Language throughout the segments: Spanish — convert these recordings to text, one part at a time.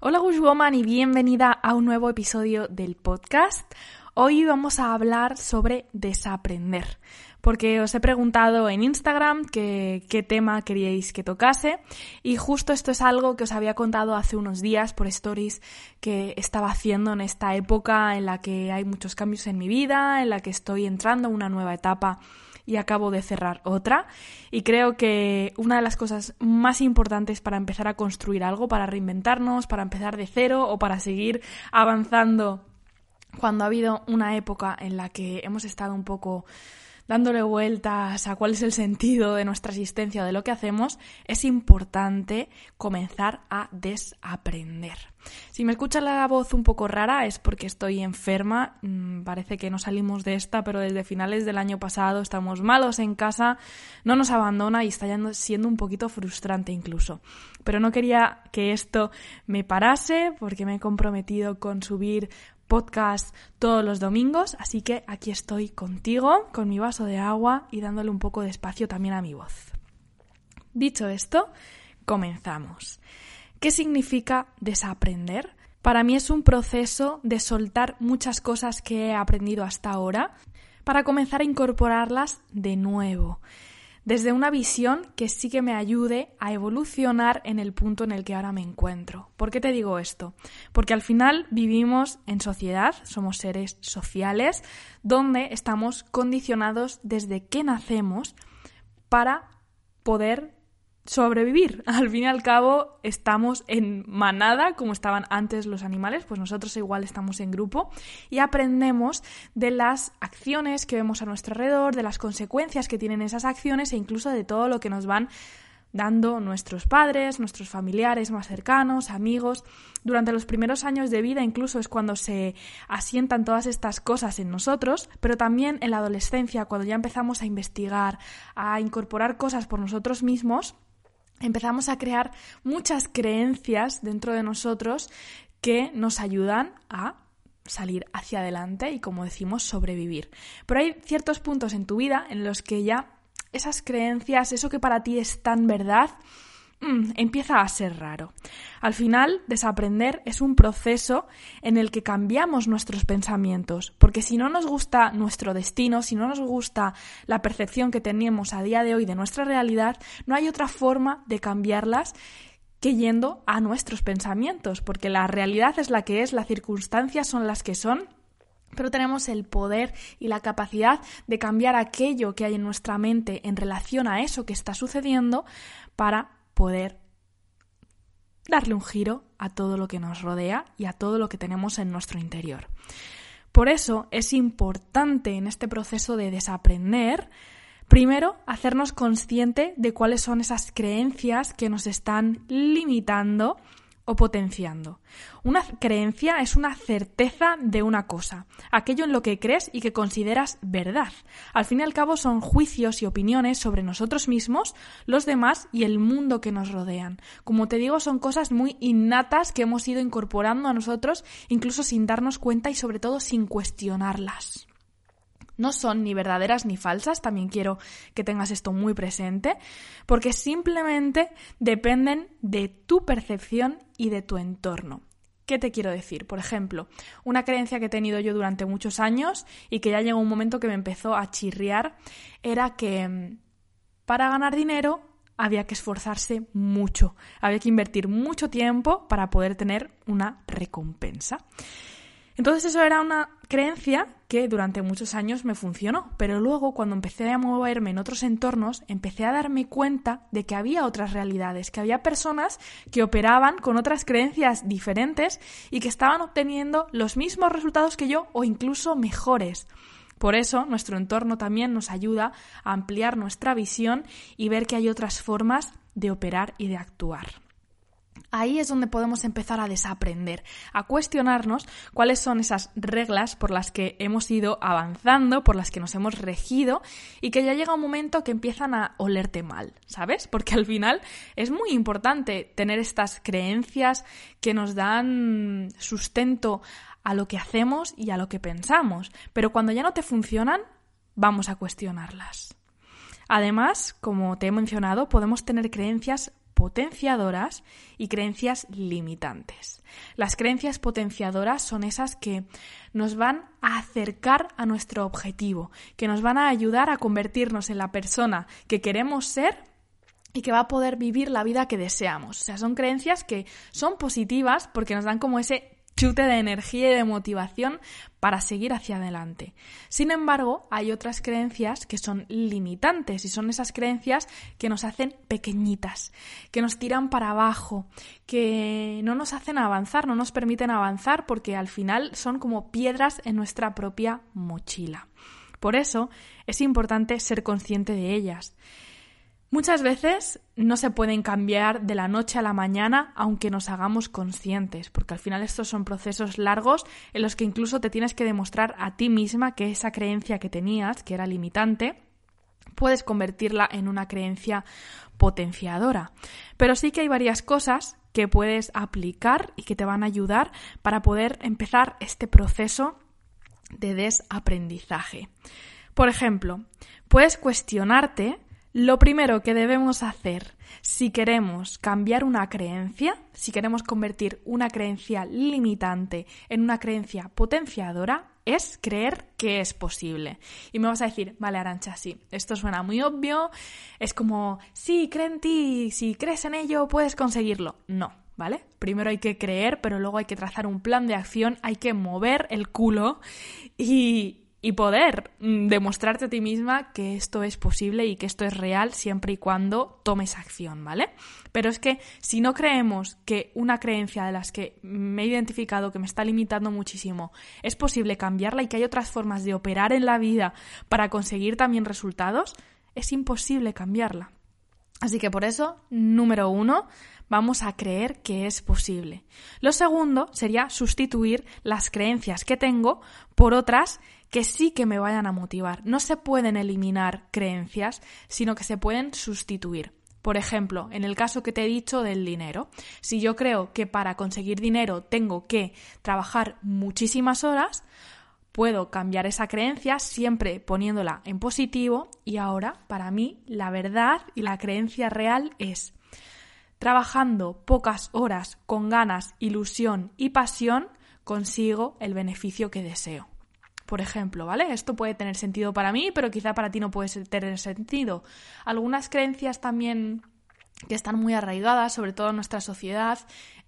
Hola Woman y bienvenida a un nuevo episodio del podcast. Hoy vamos a hablar sobre desaprender, porque os he preguntado en Instagram qué tema queríais que tocase y justo esto es algo que os había contado hace unos días por stories que estaba haciendo en esta época en la que hay muchos cambios en mi vida, en la que estoy entrando a una nueva etapa y acabo de cerrar otra. Y creo que una de las cosas más importantes para empezar a construir algo, para reinventarnos, para empezar de cero o para seguir avanzando cuando ha habido una época en la que hemos estado un poco dándole vueltas a cuál es el sentido de nuestra existencia de lo que hacemos, es importante comenzar a desaprender. Si me escucha la voz un poco rara es porque estoy enferma, mm, parece que no salimos de esta, pero desde finales del año pasado estamos malos en casa, no nos abandona y está siendo un poquito frustrante incluso. Pero no quería que esto me parase porque me he comprometido con subir podcast todos los domingos, así que aquí estoy contigo con mi vaso de agua y dándole un poco de espacio también a mi voz. Dicho esto, comenzamos. ¿Qué significa desaprender? Para mí es un proceso de soltar muchas cosas que he aprendido hasta ahora para comenzar a incorporarlas de nuevo desde una visión que sí que me ayude a evolucionar en el punto en el que ahora me encuentro. ¿Por qué te digo esto? Porque al final vivimos en sociedad, somos seres sociales, donde estamos condicionados desde que nacemos para poder sobrevivir. Al fin y al cabo estamos en manada, como estaban antes los animales, pues nosotros igual estamos en grupo y aprendemos de las acciones que vemos a nuestro alrededor, de las consecuencias que tienen esas acciones e incluso de todo lo que nos van dando nuestros padres, nuestros familiares más cercanos, amigos. Durante los primeros años de vida incluso es cuando se asientan todas estas cosas en nosotros, pero también en la adolescencia, cuando ya empezamos a investigar, a incorporar cosas por nosotros mismos, empezamos a crear muchas creencias dentro de nosotros que nos ayudan a salir hacia adelante y, como decimos, sobrevivir. Pero hay ciertos puntos en tu vida en los que ya esas creencias, eso que para ti es tan verdad, Mm, empieza a ser raro. Al final, desaprender es un proceso en el que cambiamos nuestros pensamientos, porque si no nos gusta nuestro destino, si no nos gusta la percepción que tenemos a día de hoy de nuestra realidad, no hay otra forma de cambiarlas que yendo a nuestros pensamientos, porque la realidad es la que es, las circunstancias son las que son, pero tenemos el poder y la capacidad de cambiar aquello que hay en nuestra mente en relación a eso que está sucediendo para poder darle un giro a todo lo que nos rodea y a todo lo que tenemos en nuestro interior. Por eso es importante en este proceso de desaprender, primero, hacernos consciente de cuáles son esas creencias que nos están limitando o potenciando. Una creencia es una certeza de una cosa, aquello en lo que crees y que consideras verdad. Al fin y al cabo son juicios y opiniones sobre nosotros mismos, los demás y el mundo que nos rodean. Como te digo, son cosas muy innatas que hemos ido incorporando a nosotros, incluso sin darnos cuenta y sobre todo sin cuestionarlas no son ni verdaderas ni falsas, también quiero que tengas esto muy presente, porque simplemente dependen de tu percepción y de tu entorno. ¿Qué te quiero decir? Por ejemplo, una creencia que he tenido yo durante muchos años y que ya llegó un momento que me empezó a chirriar era que mm, para ganar dinero había que esforzarse mucho, había que invertir mucho tiempo para poder tener una recompensa. Entonces eso era una creencia que durante muchos años me funcionó, pero luego cuando empecé a moverme en otros entornos, empecé a darme cuenta de que había otras realidades, que había personas que operaban con otras creencias diferentes y que estaban obteniendo los mismos resultados que yo o incluso mejores. Por eso nuestro entorno también nos ayuda a ampliar nuestra visión y ver que hay otras formas de operar y de actuar. Ahí es donde podemos empezar a desaprender, a cuestionarnos cuáles son esas reglas por las que hemos ido avanzando, por las que nos hemos regido y que ya llega un momento que empiezan a olerte mal, ¿sabes? Porque al final es muy importante tener estas creencias que nos dan sustento a lo que hacemos y a lo que pensamos, pero cuando ya no te funcionan, vamos a cuestionarlas. Además, como te he mencionado, podemos tener creencias potenciadoras y creencias limitantes. Las creencias potenciadoras son esas que nos van a acercar a nuestro objetivo, que nos van a ayudar a convertirnos en la persona que queremos ser y que va a poder vivir la vida que deseamos. O sea, son creencias que son positivas porque nos dan como ese chute de energía y de motivación para seguir hacia adelante. Sin embargo, hay otras creencias que son limitantes y son esas creencias que nos hacen pequeñitas, que nos tiran para abajo, que no nos hacen avanzar, no nos permiten avanzar porque al final son como piedras en nuestra propia mochila. Por eso es importante ser consciente de ellas. Muchas veces no se pueden cambiar de la noche a la mañana aunque nos hagamos conscientes, porque al final estos son procesos largos en los que incluso te tienes que demostrar a ti misma que esa creencia que tenías, que era limitante, puedes convertirla en una creencia potenciadora. Pero sí que hay varias cosas que puedes aplicar y que te van a ayudar para poder empezar este proceso de desaprendizaje. Por ejemplo, puedes cuestionarte lo primero que debemos hacer si queremos cambiar una creencia, si queremos convertir una creencia limitante en una creencia potenciadora, es creer que es posible. Y me vas a decir, vale, Arancha, sí, esto suena muy obvio, es como, sí, cree en ti, si crees en ello, puedes conseguirlo. No, ¿vale? Primero hay que creer, pero luego hay que trazar un plan de acción, hay que mover el culo y, y poder mm, demostrarte a ti misma que esto es posible y que esto es real siempre y cuando tomes acción, ¿vale? Pero es que si no creemos que una creencia de las que me he identificado que me está limitando muchísimo es posible cambiarla y que hay otras formas de operar en la vida para conseguir también resultados, es imposible cambiarla. Así que por eso, número uno, vamos a creer que es posible. Lo segundo sería sustituir las creencias que tengo por otras que sí que me vayan a motivar. No se pueden eliminar creencias, sino que se pueden sustituir. Por ejemplo, en el caso que te he dicho del dinero, si yo creo que para conseguir dinero tengo que trabajar muchísimas horas, puedo cambiar esa creencia siempre poniéndola en positivo y ahora, para mí, la verdad y la creencia real es trabajando pocas horas con ganas, ilusión y pasión, consigo el beneficio que deseo por ejemplo, ¿vale? Esto puede tener sentido para mí, pero quizá para ti no puede tener sentido. Algunas creencias también que están muy arraigadas, sobre todo en nuestra sociedad,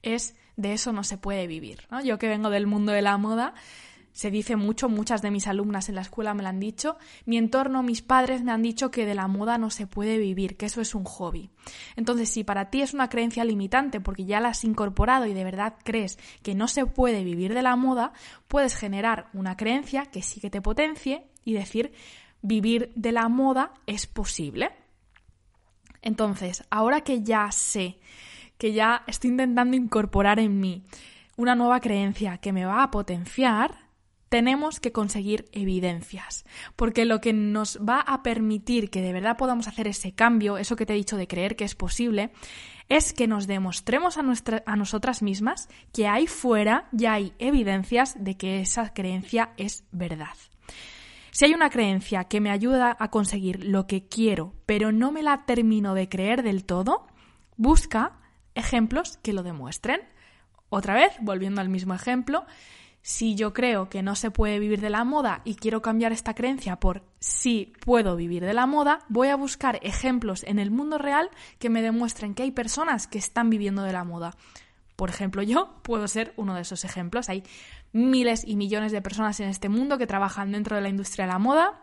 es de eso no se puede vivir. Yo que vengo del mundo de la moda, se dice mucho, muchas de mis alumnas en la escuela me lo han dicho, mi entorno, mis padres me han dicho que de la moda no se puede vivir, que eso es un hobby. Entonces, si para ti es una creencia limitante porque ya la has incorporado y de verdad crees que no se puede vivir de la moda, puedes generar una creencia que sí que te potencie y decir, vivir de la moda es posible. Entonces, ahora que ya sé, que ya estoy intentando incorporar en mí una nueva creencia que me va a potenciar, tenemos que conseguir evidencias, porque lo que nos va a permitir que de verdad podamos hacer ese cambio, eso que te he dicho de creer que es posible, es que nos demostremos a, a nosotras mismas que ahí fuera ya hay evidencias de que esa creencia es verdad. Si hay una creencia que me ayuda a conseguir lo que quiero, pero no me la termino de creer del todo, busca ejemplos que lo demuestren. Otra vez, volviendo al mismo ejemplo, si yo creo que no se puede vivir de la moda y quiero cambiar esta creencia por sí puedo vivir de la moda, voy a buscar ejemplos en el mundo real que me demuestren que hay personas que están viviendo de la moda. Por ejemplo, yo puedo ser uno de esos ejemplos. Hay miles y millones de personas en este mundo que trabajan dentro de la industria de la moda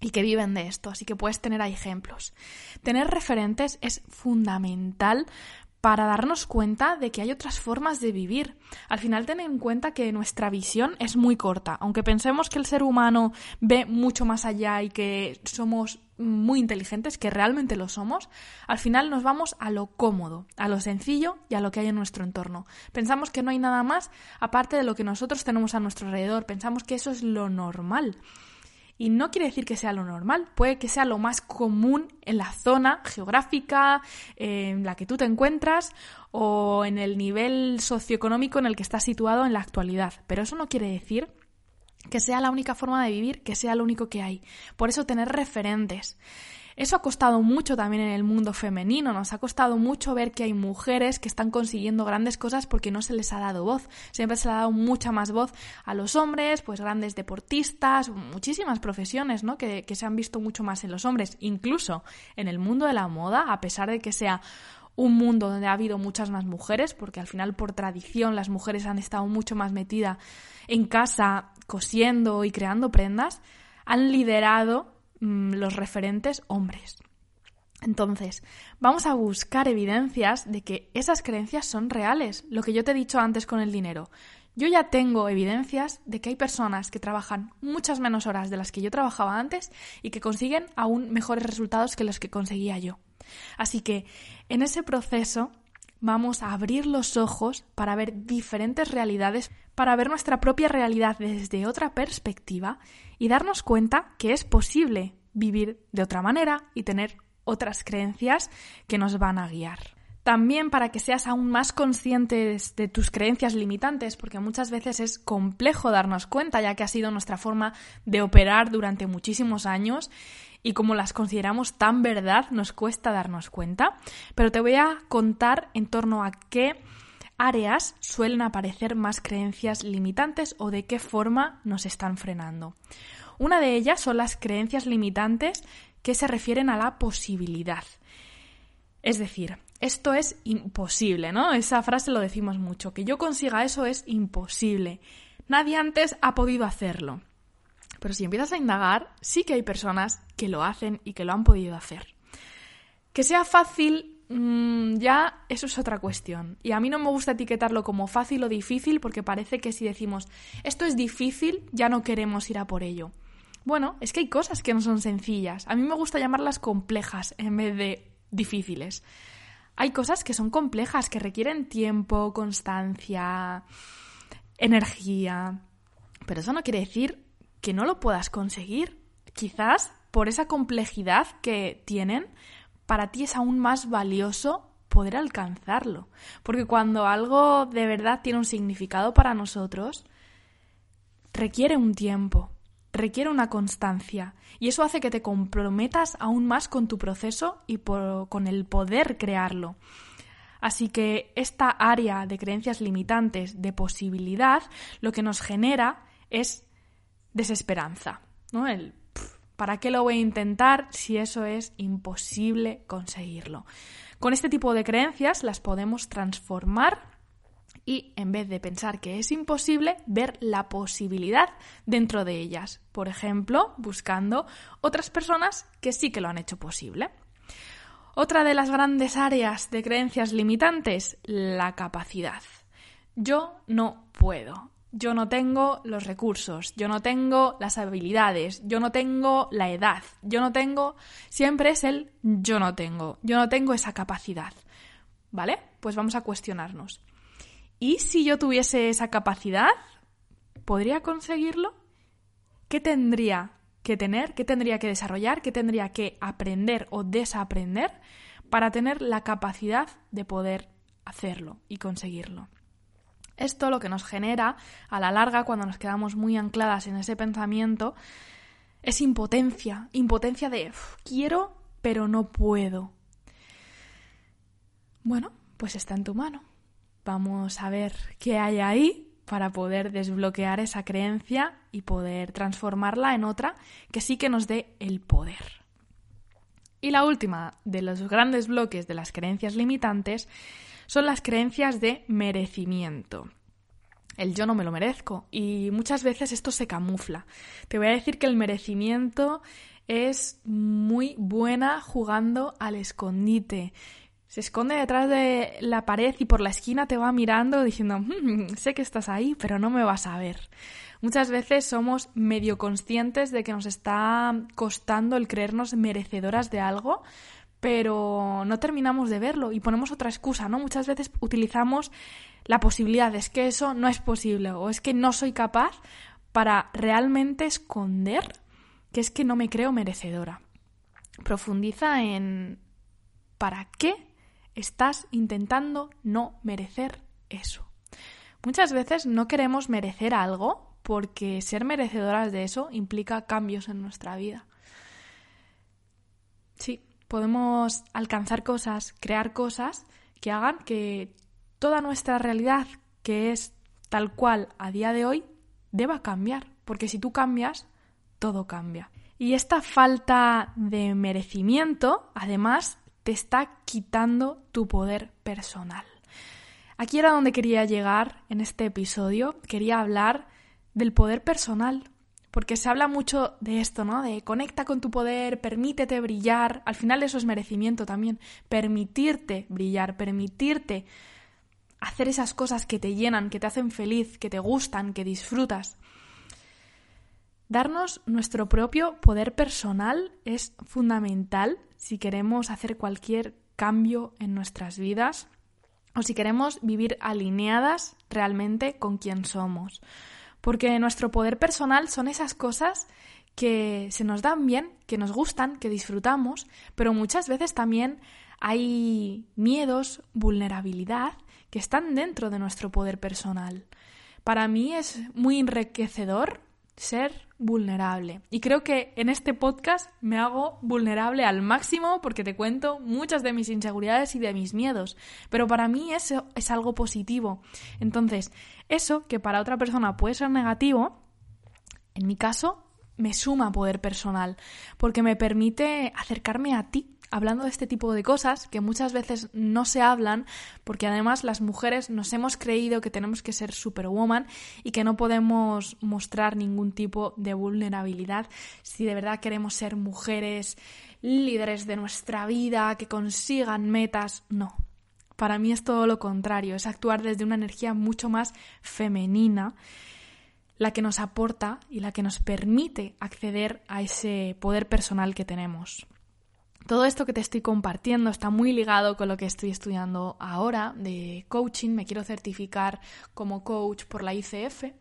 y que viven de esto, así que puedes tener ejemplos. Tener referentes es fundamental para darnos cuenta de que hay otras formas de vivir. Al final ten en cuenta que nuestra visión es muy corta. Aunque pensemos que el ser humano ve mucho más allá y que somos muy inteligentes, que realmente lo somos, al final nos vamos a lo cómodo, a lo sencillo y a lo que hay en nuestro entorno. Pensamos que no hay nada más aparte de lo que nosotros tenemos a nuestro alrededor. Pensamos que eso es lo normal. Y no quiere decir que sea lo normal, puede que sea lo más común en la zona geográfica en la que tú te encuentras o en el nivel socioeconómico en el que estás situado en la actualidad. Pero eso no quiere decir que sea la única forma de vivir, que sea lo único que hay. Por eso tener referentes. Eso ha costado mucho también en el mundo femenino, nos ha costado mucho ver que hay mujeres que están consiguiendo grandes cosas porque no se les ha dado voz. Siempre se le ha dado mucha más voz a los hombres, pues grandes deportistas, muchísimas profesiones, ¿no? Que, que se han visto mucho más en los hombres, incluso en el mundo de la moda, a pesar de que sea un mundo donde ha habido muchas más mujeres, porque al final por tradición las mujeres han estado mucho más metidas en casa cosiendo y creando prendas, han liderado mm, los referentes hombres. Entonces, vamos a buscar evidencias de que esas creencias son reales, lo que yo te he dicho antes con el dinero. Yo ya tengo evidencias de que hay personas que trabajan muchas menos horas de las que yo trabajaba antes y que consiguen aún mejores resultados que los que conseguía yo. Así que en ese proceso vamos a abrir los ojos para ver diferentes realidades, para ver nuestra propia realidad desde otra perspectiva y darnos cuenta que es posible vivir de otra manera y tener otras creencias que nos van a guiar. También para que seas aún más consciente de tus creencias limitantes, porque muchas veces es complejo darnos cuenta, ya que ha sido nuestra forma de operar durante muchísimos años y como las consideramos tan verdad, nos cuesta darnos cuenta. Pero te voy a contar en torno a qué áreas suelen aparecer más creencias limitantes o de qué forma nos están frenando. Una de ellas son las creencias limitantes que se refieren a la posibilidad. Es decir, esto es imposible, ¿no? Esa frase lo decimos mucho, que yo consiga eso es imposible. Nadie antes ha podido hacerlo. Pero si empiezas a indagar, sí que hay personas que lo hacen y que lo han podido hacer. Que sea fácil, mm, ya eso es otra cuestión. Y a mí no me gusta etiquetarlo como fácil o difícil porque parece que si decimos esto es difícil, ya no queremos ir a por ello. Bueno, es que hay cosas que no son sencillas. A mí me gusta llamarlas complejas en vez de difíciles. Hay cosas que son complejas, que requieren tiempo, constancia, energía. Pero eso no quiere decir que no lo puedas conseguir. Quizás por esa complejidad que tienen, para ti es aún más valioso poder alcanzarlo. Porque cuando algo de verdad tiene un significado para nosotros, requiere un tiempo, requiere una constancia. Y eso hace que te comprometas aún más con tu proceso y con el poder crearlo. Así que esta área de creencias limitantes, de posibilidad, lo que nos genera es desesperanza, ¿no? El ¿para qué lo voy a intentar si eso es imposible conseguirlo? Con este tipo de creencias las podemos transformar y en vez de pensar que es imposible, ver la posibilidad dentro de ellas. Por ejemplo, buscando otras personas que sí que lo han hecho posible. Otra de las grandes áreas de creencias limitantes, la capacidad. Yo no puedo yo no tengo los recursos, yo no tengo las habilidades, yo no tengo la edad, yo no tengo, siempre es el yo no tengo, yo no tengo esa capacidad. ¿Vale? Pues vamos a cuestionarnos. ¿Y si yo tuviese esa capacidad? ¿Podría conseguirlo? ¿Qué tendría que tener? ¿Qué tendría que desarrollar? ¿Qué tendría que aprender o desaprender para tener la capacidad de poder hacerlo y conseguirlo? Esto lo que nos genera, a la larga, cuando nos quedamos muy ancladas en ese pensamiento, es impotencia, impotencia de quiero, pero no puedo. Bueno, pues está en tu mano. Vamos a ver qué hay ahí para poder desbloquear esa creencia y poder transformarla en otra que sí que nos dé el poder. Y la última de los grandes bloques de las creencias limitantes son las creencias de merecimiento. El yo no me lo merezco. Y muchas veces esto se camufla. Te voy a decir que el merecimiento es muy buena jugando al escondite. Se esconde detrás de la pared y por la esquina te va mirando diciendo, mm, sé que estás ahí, pero no me vas a ver. Muchas veces somos medio conscientes de que nos está costando el creernos merecedoras de algo, pero no terminamos de verlo y ponemos otra excusa, ¿no? Muchas veces utilizamos la posibilidad de es que eso no es posible o es que no soy capaz para realmente esconder que es que no me creo merecedora. Profundiza en ¿para qué estás intentando no merecer eso? Muchas veces no queremos merecer algo porque ser merecedoras de eso implica cambios en nuestra vida. Sí, podemos alcanzar cosas, crear cosas que hagan que toda nuestra realidad, que es tal cual a día de hoy, deba cambiar. Porque si tú cambias, todo cambia. Y esta falta de merecimiento, además, te está quitando tu poder personal. Aquí era donde quería llegar en este episodio. Quería hablar del poder personal, porque se habla mucho de esto, ¿no? De conecta con tu poder, permítete brillar. Al final eso es merecimiento también. Permitirte brillar, permitirte hacer esas cosas que te llenan, que te hacen feliz, que te gustan, que disfrutas. Darnos nuestro propio poder personal es fundamental si queremos hacer cualquier cambio en nuestras vidas o si queremos vivir alineadas realmente con quien somos. Porque nuestro poder personal son esas cosas que se nos dan bien, que nos gustan, que disfrutamos, pero muchas veces también hay miedos, vulnerabilidad que están dentro de nuestro poder personal. Para mí es muy enriquecedor ser vulnerable. Y creo que en este podcast me hago vulnerable al máximo porque te cuento muchas de mis inseguridades y de mis miedos. Pero para mí eso es algo positivo. Entonces, eso que para otra persona puede ser negativo, en mi caso me suma poder personal porque me permite acercarme a ti hablando de este tipo de cosas que muchas veces no se hablan porque además las mujeres nos hemos creído que tenemos que ser superwoman y que no podemos mostrar ningún tipo de vulnerabilidad si de verdad queremos ser mujeres líderes de nuestra vida, que consigan metas. No. Para mí es todo lo contrario, es actuar desde una energía mucho más femenina la que nos aporta y la que nos permite acceder a ese poder personal que tenemos. Todo esto que te estoy compartiendo está muy ligado con lo que estoy estudiando ahora de coaching. Me quiero certificar como coach por la ICF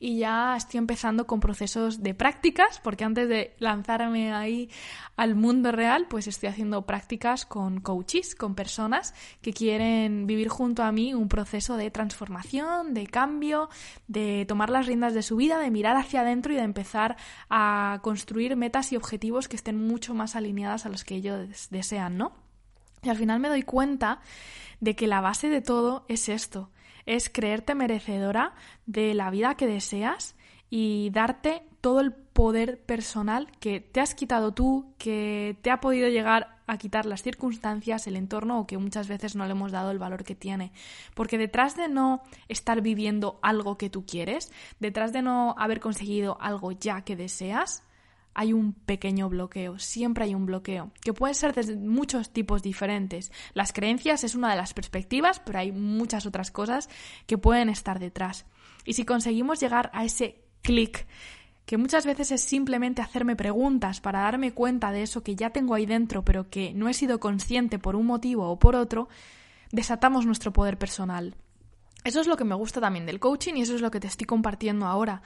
y ya estoy empezando con procesos de prácticas porque antes de lanzarme ahí al mundo real, pues estoy haciendo prácticas con coaches, con personas que quieren vivir junto a mí un proceso de transformación, de cambio, de tomar las riendas de su vida, de mirar hacia adentro y de empezar a construir metas y objetivos que estén mucho más alineadas a los que ellos desean, ¿no? Y al final me doy cuenta de que la base de todo es esto, es creerte merecedora de la vida que deseas y darte todo el poder personal que te has quitado tú, que te ha podido llegar a quitar las circunstancias, el entorno o que muchas veces no le hemos dado el valor que tiene. Porque detrás de no estar viviendo algo que tú quieres, detrás de no haber conseguido algo ya que deseas, hay un pequeño bloqueo, siempre hay un bloqueo, que puede ser de muchos tipos diferentes. Las creencias es una de las perspectivas, pero hay muchas otras cosas que pueden estar detrás. Y si conseguimos llegar a ese clic, que muchas veces es simplemente hacerme preguntas para darme cuenta de eso que ya tengo ahí dentro, pero que no he sido consciente por un motivo o por otro, desatamos nuestro poder personal. Eso es lo que me gusta también del coaching y eso es lo que te estoy compartiendo ahora.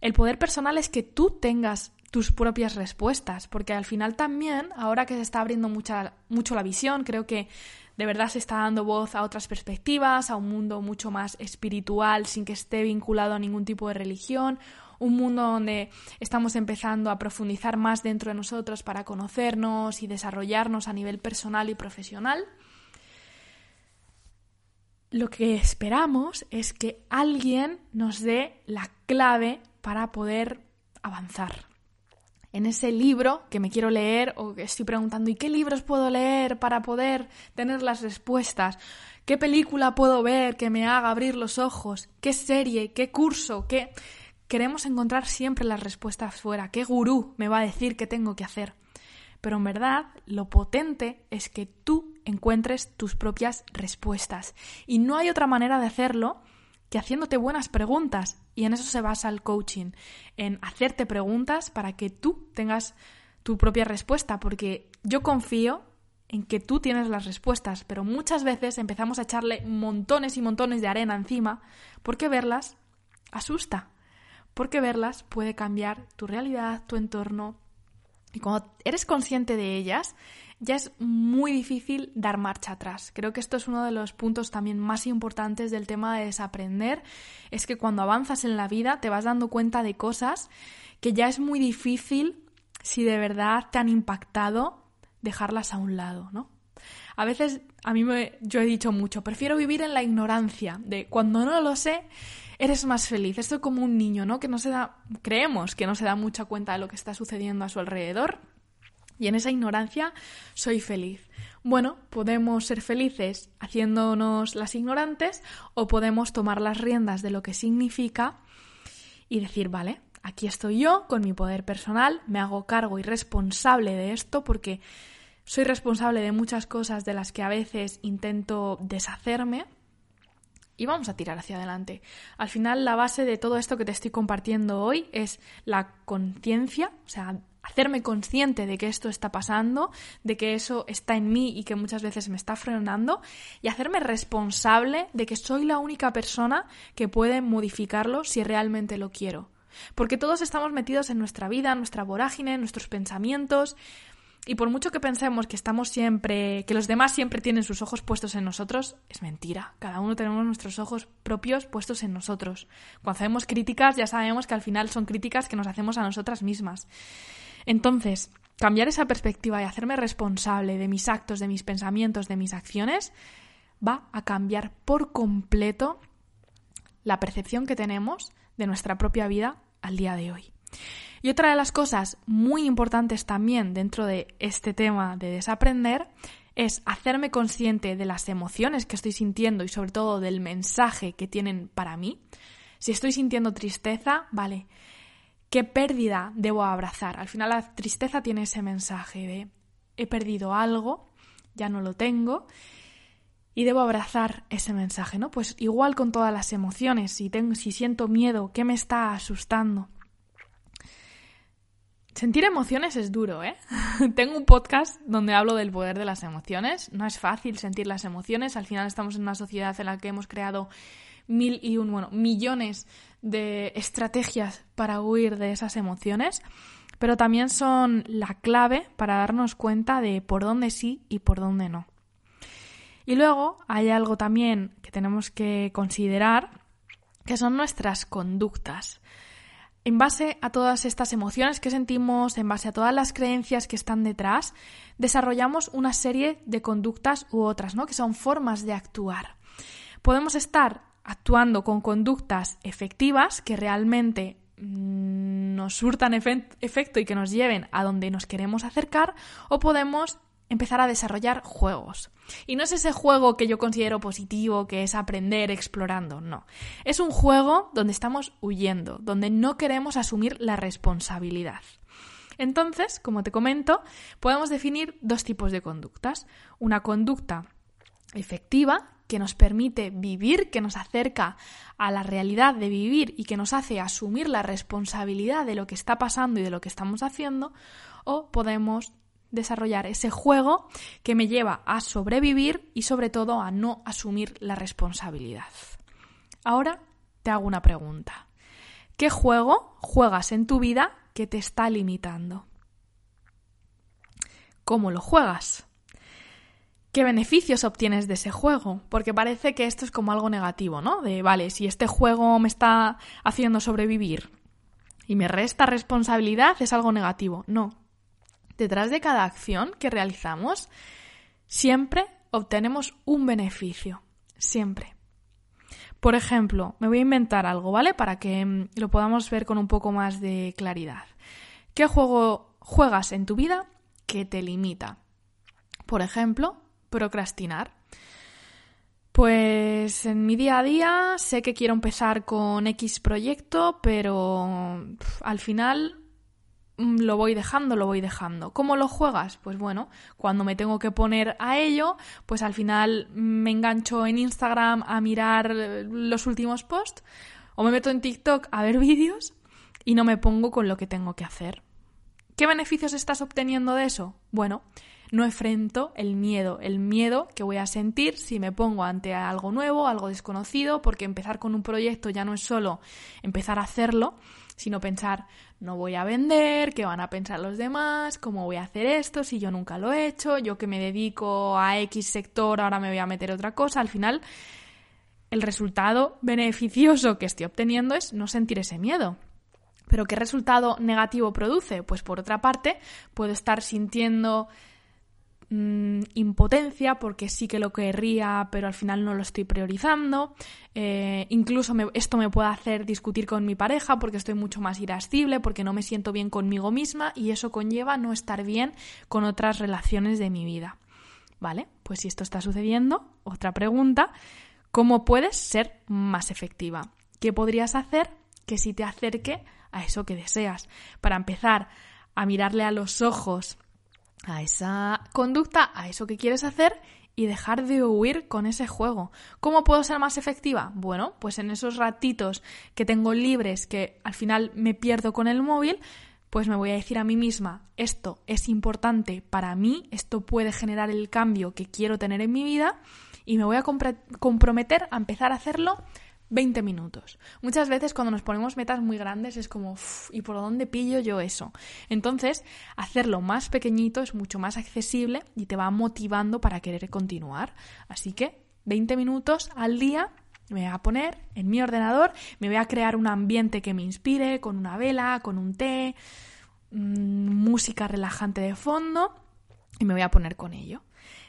El poder personal es que tú tengas tus propias respuestas, porque al final también, ahora que se está abriendo mucho la visión, creo que de verdad se está dando voz a otras perspectivas, a un mundo mucho más espiritual, sin que esté vinculado a ningún tipo de religión, un mundo donde estamos empezando a profundizar más dentro de nosotros para conocernos y desarrollarnos a nivel personal y profesional. Lo que esperamos es que alguien nos dé la clave para poder avanzar, en ese libro que me quiero leer o que estoy preguntando, ¿y qué libros puedo leer para poder tener las respuestas? ¿Qué película puedo ver que me haga abrir los ojos? ¿Qué serie? ¿Qué curso? ¿Qué... Queremos encontrar siempre las respuestas fuera. ¿Qué gurú me va a decir qué tengo que hacer? Pero en verdad, lo potente es que tú encuentres tus propias respuestas. Y no hay otra manera de hacerlo que haciéndote buenas preguntas. Y en eso se basa el coaching, en hacerte preguntas para que tú tengas tu propia respuesta, porque yo confío en que tú tienes las respuestas, pero muchas veces empezamos a echarle montones y montones de arena encima, porque verlas asusta, porque verlas puede cambiar tu realidad, tu entorno, y cuando eres consciente de ellas, ya es muy difícil dar marcha atrás. Creo que esto es uno de los puntos también más importantes del tema de desaprender, es que cuando avanzas en la vida te vas dando cuenta de cosas que ya es muy difícil, si de verdad te han impactado, dejarlas a un lado, ¿no? A veces a mí me, yo he dicho mucho, prefiero vivir en la ignorancia de cuando no lo sé, eres más feliz. Esto es como un niño, ¿no? Que no se da, creemos que no se da mucha cuenta de lo que está sucediendo a su alrededor. Y en esa ignorancia soy feliz. Bueno, podemos ser felices haciéndonos las ignorantes o podemos tomar las riendas de lo que significa y decir, vale, aquí estoy yo con mi poder personal, me hago cargo y responsable de esto porque soy responsable de muchas cosas de las que a veces intento deshacerme y vamos a tirar hacia adelante. Al final la base de todo esto que te estoy compartiendo hoy es la conciencia, o sea, hacerme consciente de que esto está pasando, de que eso está en mí y que muchas veces me está frenando, y hacerme responsable de que soy la única persona que puede modificarlo si realmente lo quiero. Porque todos estamos metidos en nuestra vida, en nuestra vorágine, en nuestros pensamientos, y por mucho que pensemos que estamos siempre, que los demás siempre tienen sus ojos puestos en nosotros, es mentira. Cada uno tenemos nuestros ojos propios puestos en nosotros. Cuando hacemos críticas, ya sabemos que al final son críticas que nos hacemos a nosotras mismas. Entonces, cambiar esa perspectiva y hacerme responsable de mis actos, de mis pensamientos, de mis acciones, va a cambiar por completo la percepción que tenemos de nuestra propia vida al día de hoy. Y otra de las cosas muy importantes también dentro de este tema de desaprender es hacerme consciente de las emociones que estoy sintiendo y sobre todo del mensaje que tienen para mí. Si estoy sintiendo tristeza, vale, ¿qué pérdida debo abrazar? Al final la tristeza tiene ese mensaje de he perdido algo, ya no lo tengo y debo abrazar ese mensaje, ¿no? Pues igual con todas las emociones, si tengo si siento miedo, ¿qué me está asustando? Sentir emociones es duro, ¿eh? Tengo un podcast donde hablo del poder de las emociones. No es fácil sentir las emociones. Al final estamos en una sociedad en la que hemos creado mil y un, bueno, millones de estrategias para huir de esas emociones, pero también son la clave para darnos cuenta de por dónde sí y por dónde no. Y luego hay algo también que tenemos que considerar, que son nuestras conductas. En base a todas estas emociones que sentimos, en base a todas las creencias que están detrás, desarrollamos una serie de conductas u otras, ¿no? Que son formas de actuar. Podemos estar actuando con conductas efectivas que realmente mm, nos surtan efecto y que nos lleven a donde nos queremos acercar, o podemos empezar a desarrollar juegos. Y no es ese juego que yo considero positivo, que es aprender explorando, no. Es un juego donde estamos huyendo, donde no queremos asumir la responsabilidad. Entonces, como te comento, podemos definir dos tipos de conductas. Una conducta efectiva, que nos permite vivir, que nos acerca a la realidad de vivir y que nos hace asumir la responsabilidad de lo que está pasando y de lo que estamos haciendo, o podemos desarrollar ese juego que me lleva a sobrevivir y sobre todo a no asumir la responsabilidad. Ahora te hago una pregunta. ¿Qué juego juegas en tu vida que te está limitando? ¿Cómo lo juegas? ¿Qué beneficios obtienes de ese juego? Porque parece que esto es como algo negativo, ¿no? De, vale, si este juego me está haciendo sobrevivir y me resta responsabilidad, es algo negativo. No, detrás de cada acción que realizamos, siempre obtenemos un beneficio. Siempre. Por ejemplo, me voy a inventar algo, ¿vale? Para que mm, lo podamos ver con un poco más de claridad. ¿Qué juego juegas en tu vida que te limita? Por ejemplo, procrastinar. Pues en mi día a día sé que quiero empezar con X proyecto, pero al final lo voy dejando, lo voy dejando. ¿Cómo lo juegas? Pues bueno, cuando me tengo que poner a ello, pues al final me engancho en Instagram a mirar los últimos posts o me meto en TikTok a ver vídeos y no me pongo con lo que tengo que hacer. ¿Qué beneficios estás obteniendo de eso? Bueno, no enfrento el miedo, el miedo que voy a sentir si me pongo ante algo nuevo, algo desconocido, porque empezar con un proyecto ya no es solo empezar a hacerlo, sino pensar, no voy a vender, qué van a pensar los demás, cómo voy a hacer esto si yo nunca lo he hecho, yo que me dedico a X sector, ahora me voy a meter otra cosa. Al final, el resultado beneficioso que estoy obteniendo es no sentir ese miedo. Pero ¿qué resultado negativo produce? Pues por otra parte, puedo estar sintiendo mm, impotencia porque sí que lo querría, pero al final no lo estoy priorizando. Eh, incluso esto me puede hacer discutir con mi pareja porque estoy mucho más irascible, porque no me siento bien conmigo misma y eso conlleva no estar bien con otras relaciones de mi vida. ¿Vale? Pues si esto está sucediendo, otra pregunta, ¿cómo puedes ser más efectiva? ¿Qué podrías hacer que si te acerque a eso que deseas? Para empezar a mirarle a los ojos a esa conducta, a eso que quieres hacer y dejar de huir con ese juego. ¿Cómo puedo ser más efectiva? Bueno, pues en esos ratitos que tengo libres, que al final me pierdo con el móvil, pues me voy a decir a mí misma, esto es importante para mí, esto puede generar el cambio que quiero tener en mi vida y me voy a comprometer a empezar a hacerlo 20 minutos. Muchas veces cuando nos ponemos metas muy grandes es como, ¿y por dónde pillo yo eso? Entonces, hacerlo más pequeñito es mucho más accesible y te va motivando para querer continuar. Así que 20 minutos al día me voy a poner en mi ordenador, me voy a crear un ambiente que me inspire, con una vela, con un té, mm, música relajante de fondo y me voy a poner con ello.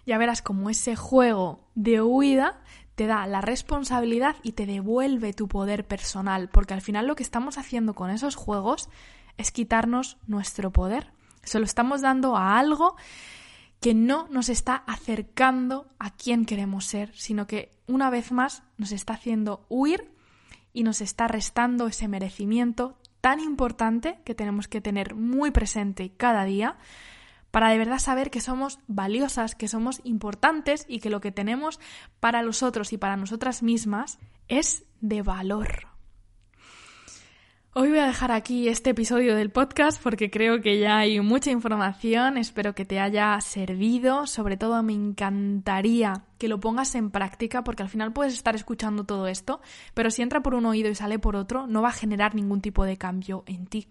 Ya verás como ese juego de huida te da la responsabilidad y te devuelve tu poder personal, porque al final lo que estamos haciendo con esos juegos es quitarnos nuestro poder. Se lo estamos dando a algo que no nos está acercando a quien queremos ser, sino que una vez más nos está haciendo huir y nos está restando ese merecimiento tan importante que tenemos que tener muy presente cada día para de verdad saber que somos valiosas, que somos importantes y que lo que tenemos para los otros y para nosotras mismas es de valor. Hoy voy a dejar aquí este episodio del podcast porque creo que ya hay mucha información, espero que te haya servido, sobre todo me encantaría que lo pongas en práctica porque al final puedes estar escuchando todo esto, pero si entra por un oído y sale por otro no va a generar ningún tipo de cambio en ti.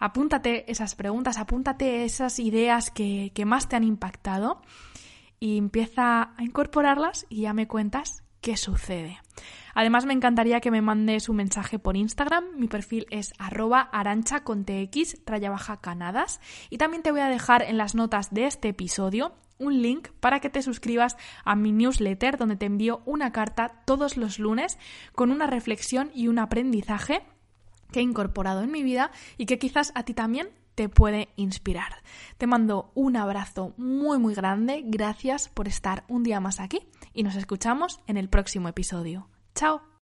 Apúntate esas preguntas, apúntate esas ideas que, que más te han impactado y empieza a incorporarlas y ya me cuentas qué sucede. Además, me encantaría que me mandes un mensaje por Instagram. Mi perfil es arroba baja canadas. Y también te voy a dejar en las notas de este episodio un link para que te suscribas a mi newsletter donde te envío una carta todos los lunes con una reflexión y un aprendizaje que he incorporado en mi vida y que quizás a ti también te puede inspirar. Te mando un abrazo muy muy grande, gracias por estar un día más aquí y nos escuchamos en el próximo episodio. ¡Chao!